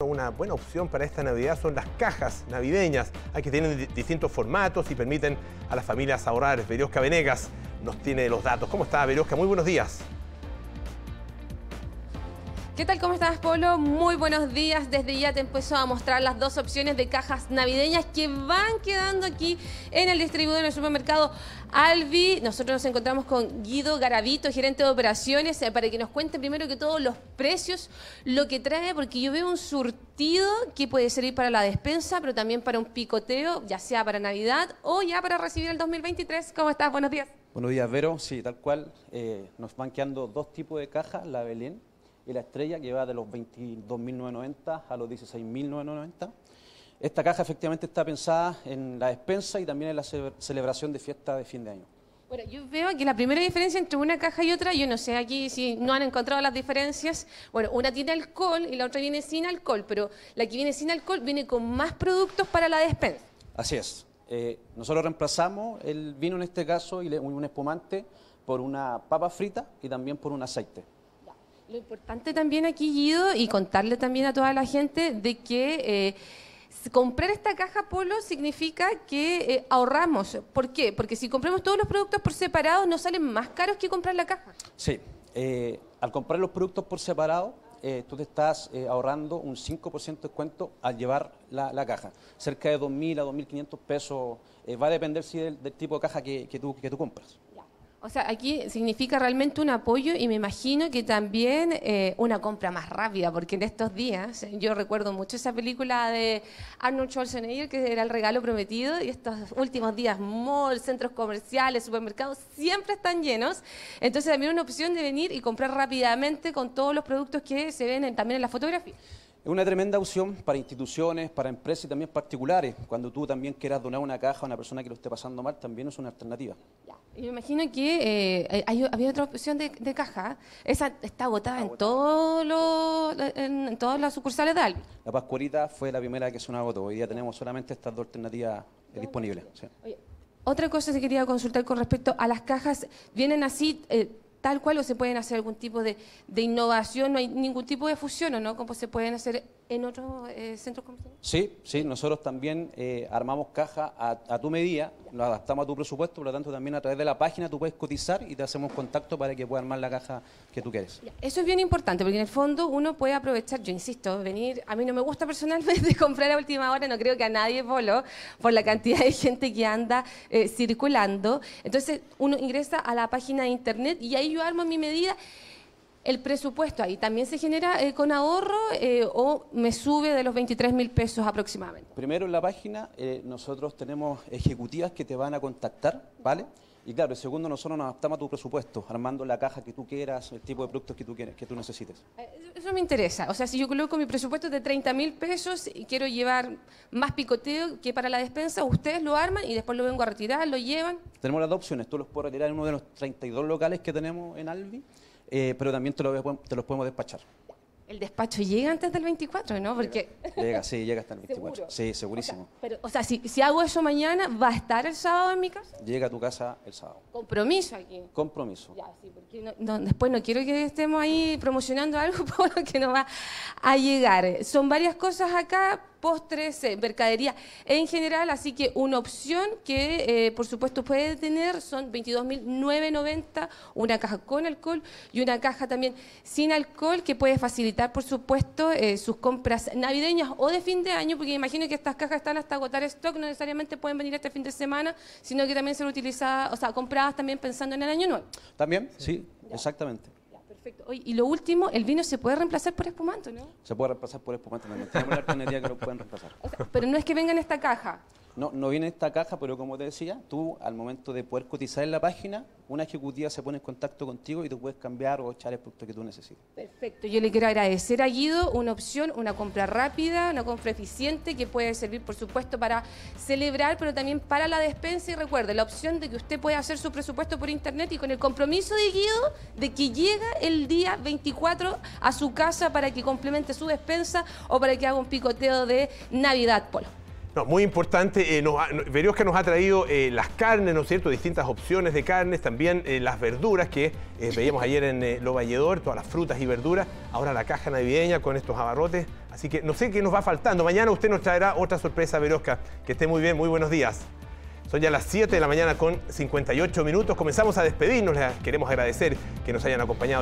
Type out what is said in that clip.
Una buena opción para esta Navidad son las cajas navideñas, que tienen distintos formatos y permiten a las familias ahorrar. Veriosca Venegas nos tiene los datos. ¿Cómo está Veriosca? Muy buenos días. ¿Qué tal? ¿Cómo estás, Polo? Muy buenos días. Desde ya te empezó a mostrar las dos opciones de cajas navideñas que van quedando aquí en el distribuidor del supermercado Albi. Nosotros nos encontramos con Guido Garavito, gerente de operaciones, eh, para que nos cuente primero que todos los precios, lo que trae, porque yo veo un surtido que puede servir para la despensa, pero también para un picoteo, ya sea para Navidad o ya para recibir el 2023. ¿Cómo estás? Buenos días. Buenos días, Vero. Sí, tal cual. Eh, nos van quedando dos tipos de cajas, la Belén y la estrella que va de los 22.990 a los 16.990. Esta caja efectivamente está pensada en la despensa y también en la celebración de fiesta de fin de año. Bueno, yo veo que la primera diferencia entre una caja y otra, yo no sé aquí si no han encontrado las diferencias. Bueno, una tiene alcohol y la otra viene sin alcohol, pero la que viene sin alcohol viene con más productos para la despensa. Así es. Eh, nosotros reemplazamos el vino en este caso y un espumante por una papa frita y también por un aceite. Lo importante también aquí, Guido, y contarle también a toda la gente de que eh, comprar esta caja Polo significa que eh, ahorramos. ¿Por qué? Porque si compramos todos los productos por separado, ¿no salen más caros que comprar la caja? Sí. Eh, al comprar los productos por separado, tú te estás ahorrando un 5% de descuento al llevar la, caja. Cerca de 2.000 a 2.500 pesos. va a depender sí, del, tipo de caja que, tú, que tú compras. O sea, aquí significa realmente un apoyo y me imagino que también eh, una compra más rápida, porque en estos días, yo recuerdo mucho esa película de Arnold Schwarzenegger, que era El regalo prometido, y estos últimos días, malls, centros comerciales, supermercados, siempre están llenos. Entonces también una opción de venir y comprar rápidamente con todos los productos que se ven también en la fotografía. Es una tremenda opción para instituciones, para empresas y también particulares. Cuando tú también quieras donar una caja a una persona que lo esté pasando mal, también es una alternativa. Y me imagino que eh, había otra opción de, caja. Esa está agotada en, todos en, todas las sucursales de Albi. La Pascualita fue la primera que se nos agotó. Hoy día tenemos solamente estas dos alternativas disponibles. otra cosa que quería consultar con respecto a las cajas. ¿Vienen así... Eh, tal cual o se pueden hacer algún tipo de, innovación, no hay ningún tipo de fusión, ¿o no? Como se pueden hacer en otros eh, centros comerciales. Sí, sí, nosotros también eh, armamos caja a, tu medida, lo adaptamos a tu presupuesto, por lo tanto también a través de la página tú puedes cotizar y te hacemos contacto para que puedas armar la caja que tú quieres. Eso es bien importante, porque en el fondo uno puede aprovechar, yo insisto, venir, a mí no me gusta personalmente comprar a última hora, no creo que a nadie polo, por la cantidad de gente que anda eh, circulando, entonces uno ingresa a la página de internet y ahí yo armo mi medida el presupuesto ahí también se genera eh, con ahorro eh, o me sube de los 23 mil pesos aproximadamente? Primero en la página eh, nosotros tenemos ejecutivas que te van a contactar, ¿vale? Y claro, segundo, nosotros nos adaptamos a tu presupuesto, armando la caja que tú quieras, el tipo de productos que tú quieres, que tú necesites. Eso me interesa. O sea, si yo coloco mi presupuesto de 30 mil pesos y quiero llevar más picoteo que para la despensa, ustedes lo arman y después lo vengo a retirar, lo llevan. Tenemos las dos opciones. Tú los puedes retirar en uno de los 32 locales que tenemos en Albi eh, pero también te, lo, te los podemos despachar. El despacho llega antes del 24, ¿no? Porque... Llega, sí, llega hasta el 24. Sí, segurísimo. O sea, pero, o sea si, si, hago eso mañana, ¿va a estar el sábado en mi casa? Llega a tu casa el sábado. Compromiso aquí. Compromiso. Ya, sí, porque después no quiero que estemos ahí promocionando algo que no va a llegar. Son varias cosas acá, postres, eh, mercadería en general, así que una opción que eh, por supuesto puede tener son 22.990, una caja con alcohol y una caja también sin alcohol que puede facilitar por supuesto eh, sus compras navideñas o de fin de año, porque imagino que estas cajas están hasta agotar stock, no necesariamente pueden venir este fin de semana, sino que también ser utilizadas, o sea, compradas también pensando en el año nuevo. También, sí, exactamente. Perfecto. y lo último, el vino se puede reemplazar por espumante, ¿no? Se puede reemplazar por espumante también. Tenemos la alternativa que lo pueden reemplazar. pero no es que venga en esta caja. No, no viene esta caja, pero como te decía, tú al momento de poder cotizar en la página, una ejecutiva se pone en contacto contigo y tú puedes cambiar o echar el producto que tú necesites. Perfecto. Yo le quiero agradecer a Guido una opción, una compra rápida, una compra eficiente que puede servir, por supuesto, para celebrar, pero también para la despensa. Y recuerde, la opción de que usted puede hacer su presupuesto por internet y con el compromiso de Guido de que llega el día 24 a su casa para que complemente su despensa o para que haga un picoteo de Navidad, Polo muy importante, eh, nos ha traído eh, las carnes, ¿no es cierto? Distintas opciones de carnes, también eh, las verduras que eh, veíamos ayer en Lo Valledor, todas las frutas y verduras. Ahora la caja navideña con estos abarrotes. Así que no sé qué nos va faltando. Mañana usted nos traerá otra sorpresa, Verosca. Que esté muy bien, muy buenos días. Son ya las 7 de la mañana con 58 minutos. Comenzamos a despedirnos. Les queremos agradecer que nos hayan acompañado.